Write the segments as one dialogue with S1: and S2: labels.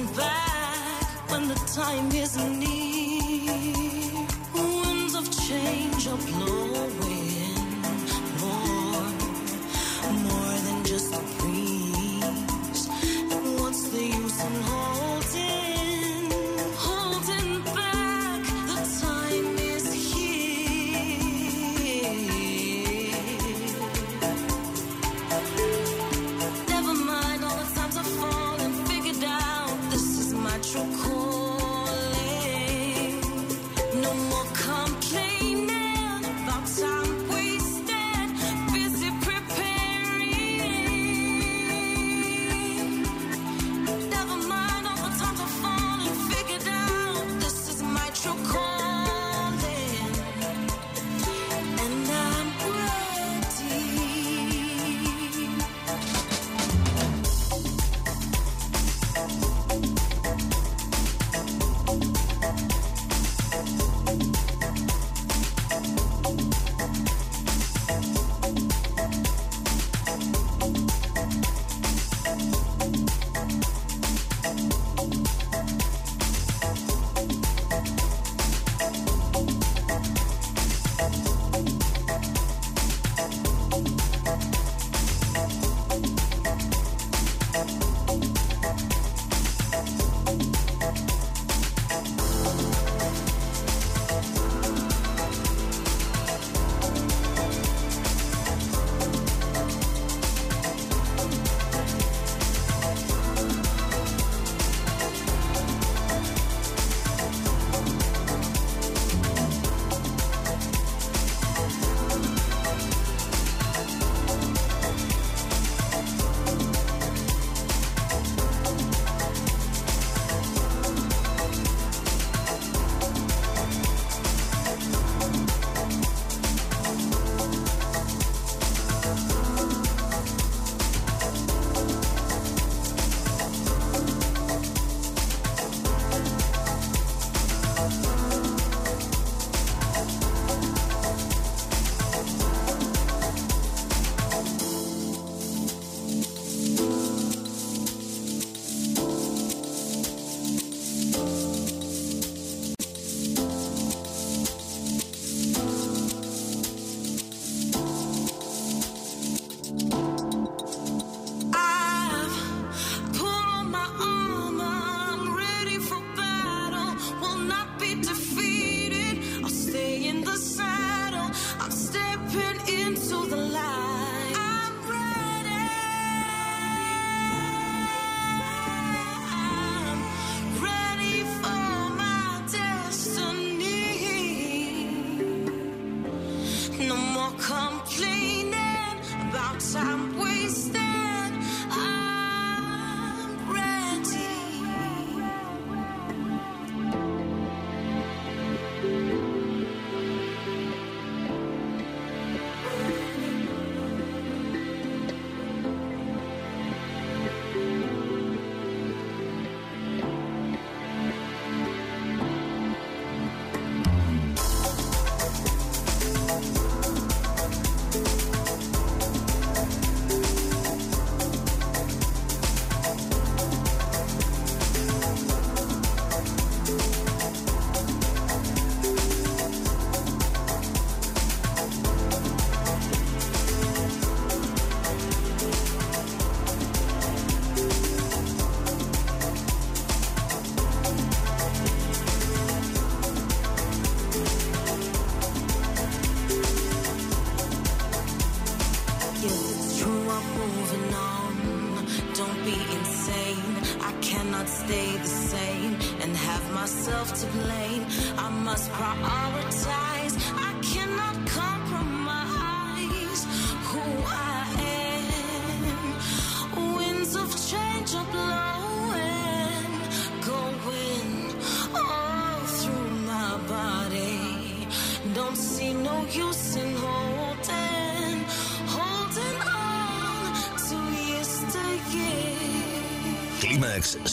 S1: coming back when the time is near. Winds of change are blowing.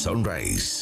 S2: sunrise.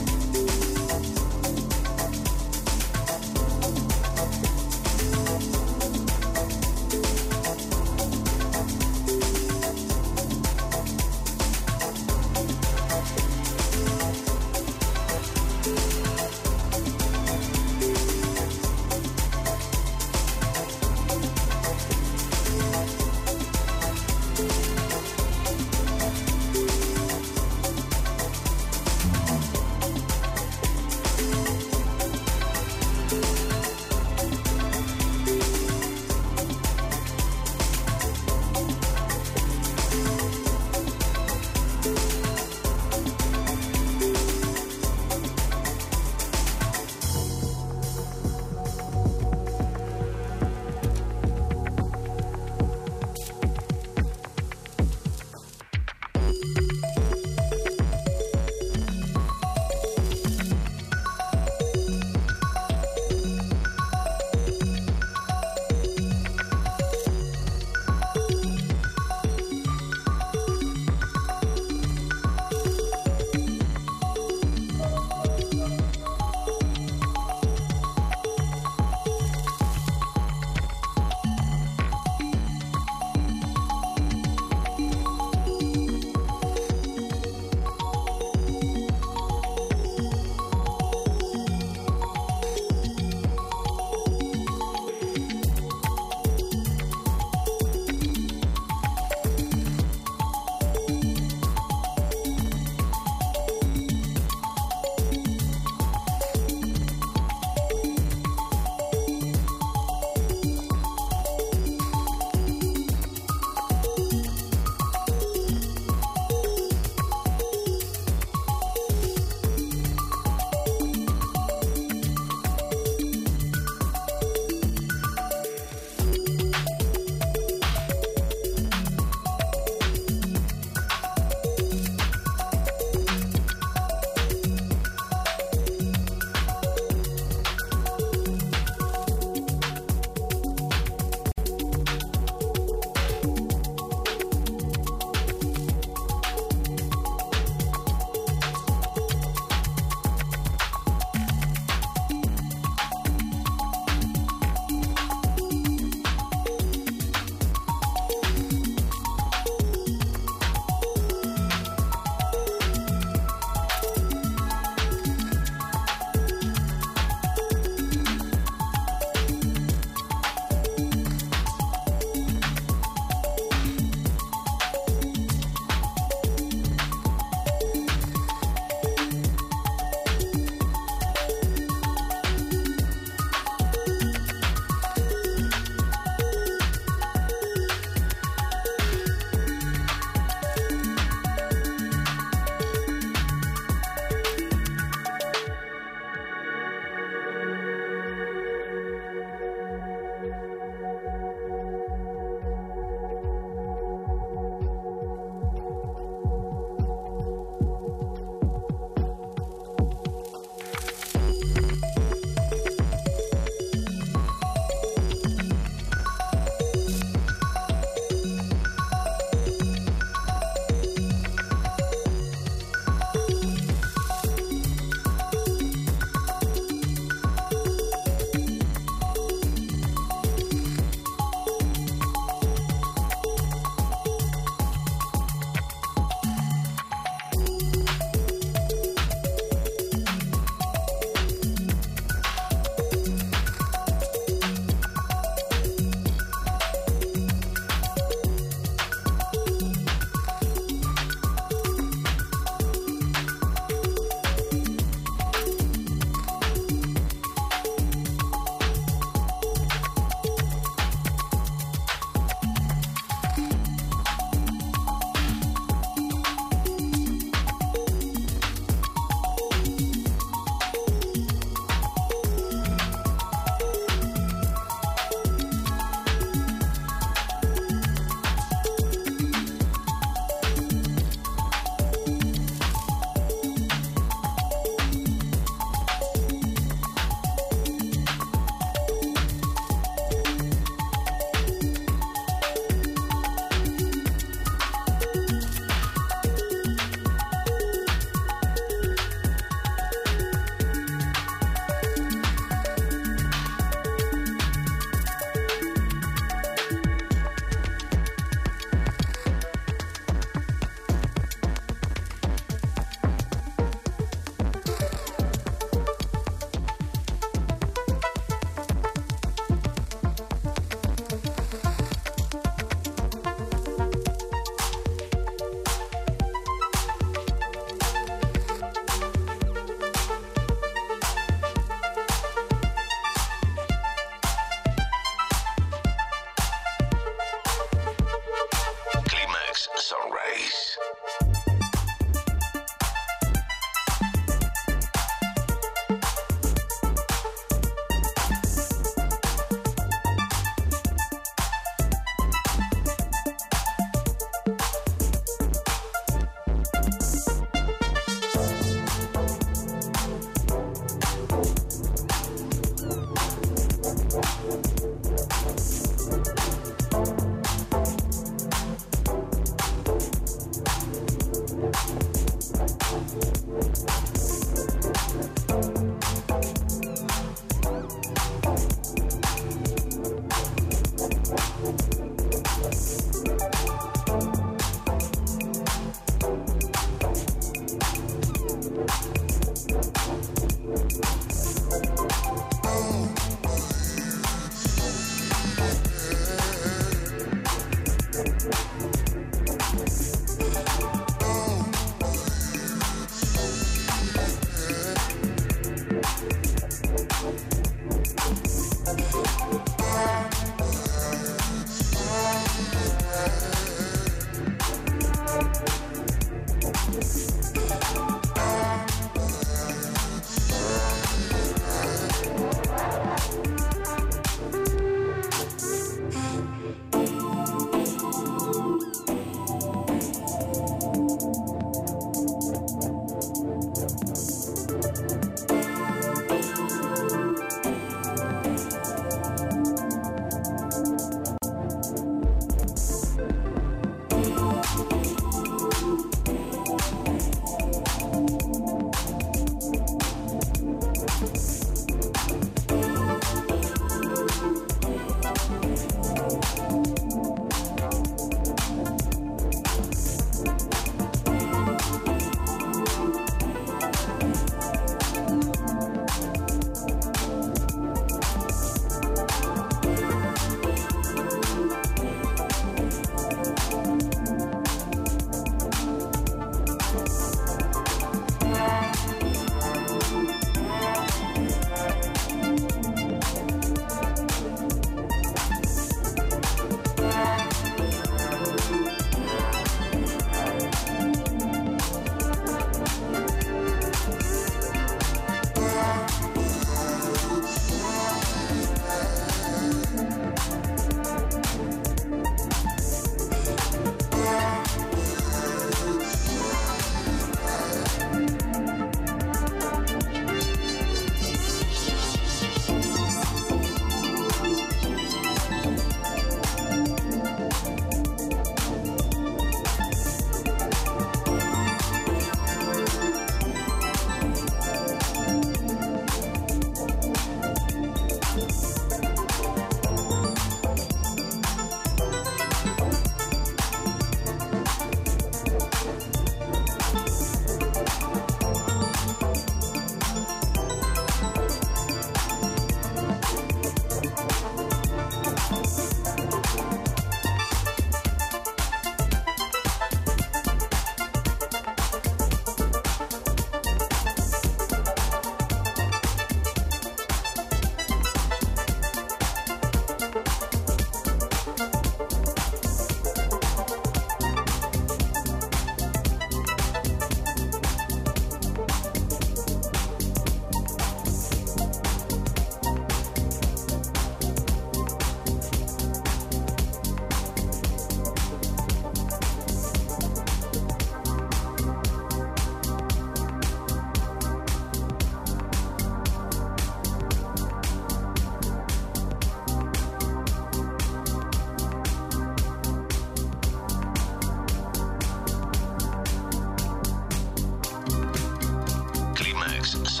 S3: It's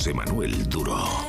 S3: José Manuel Duro.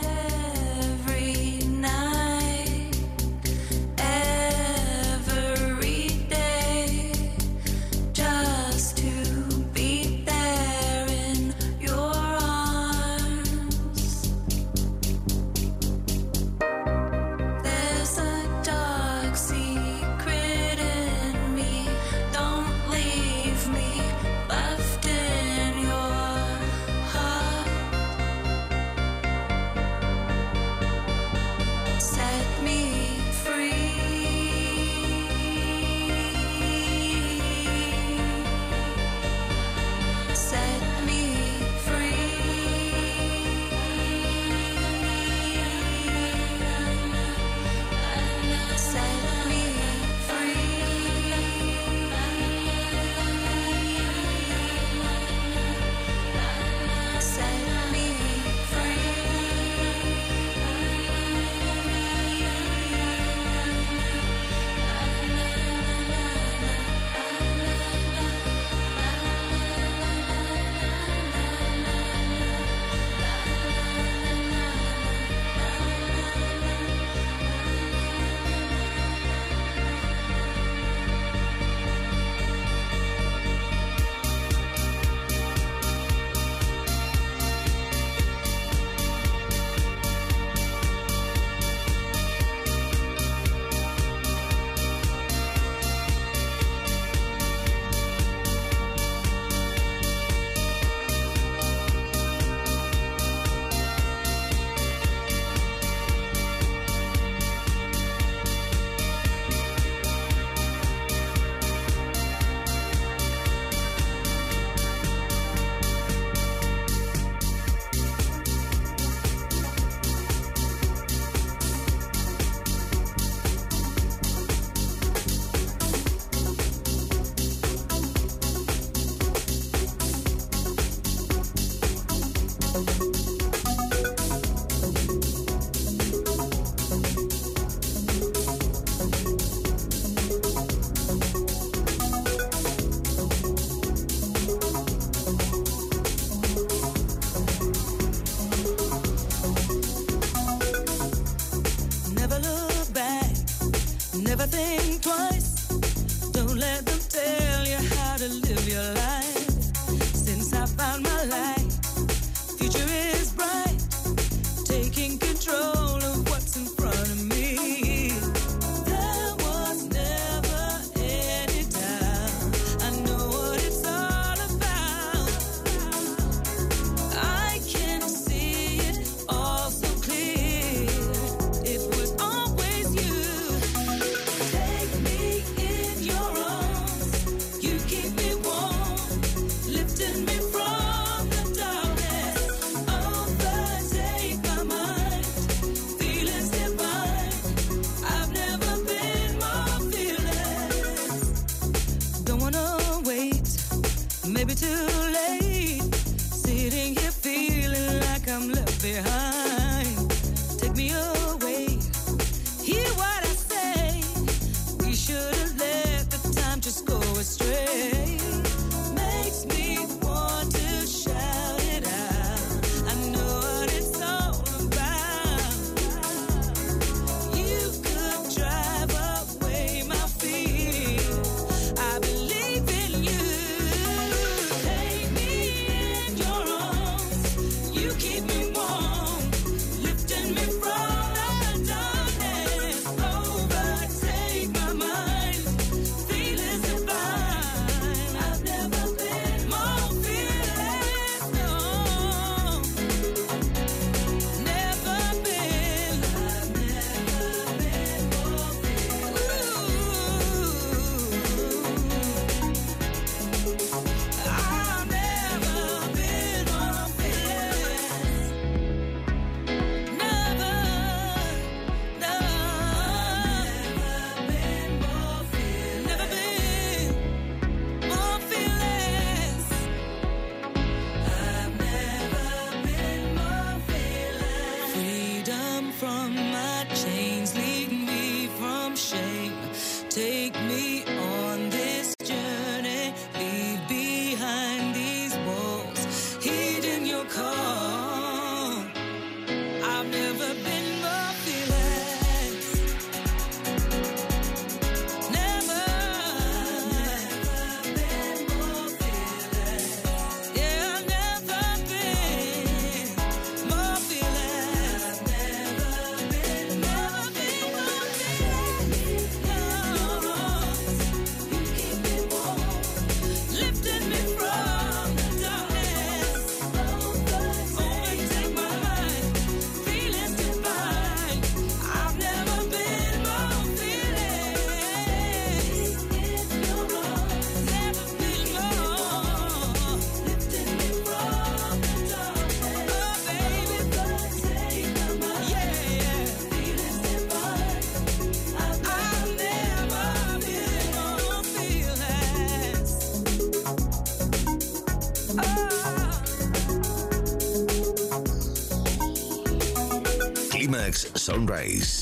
S2: Alex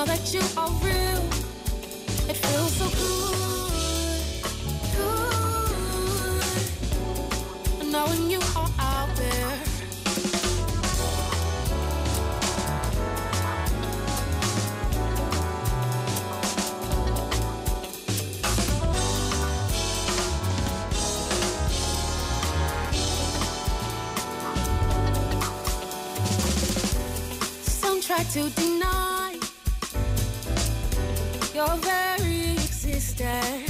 S4: now that you are real, it feels so good, good. Knowing you are out there. Some try to deny your very existence.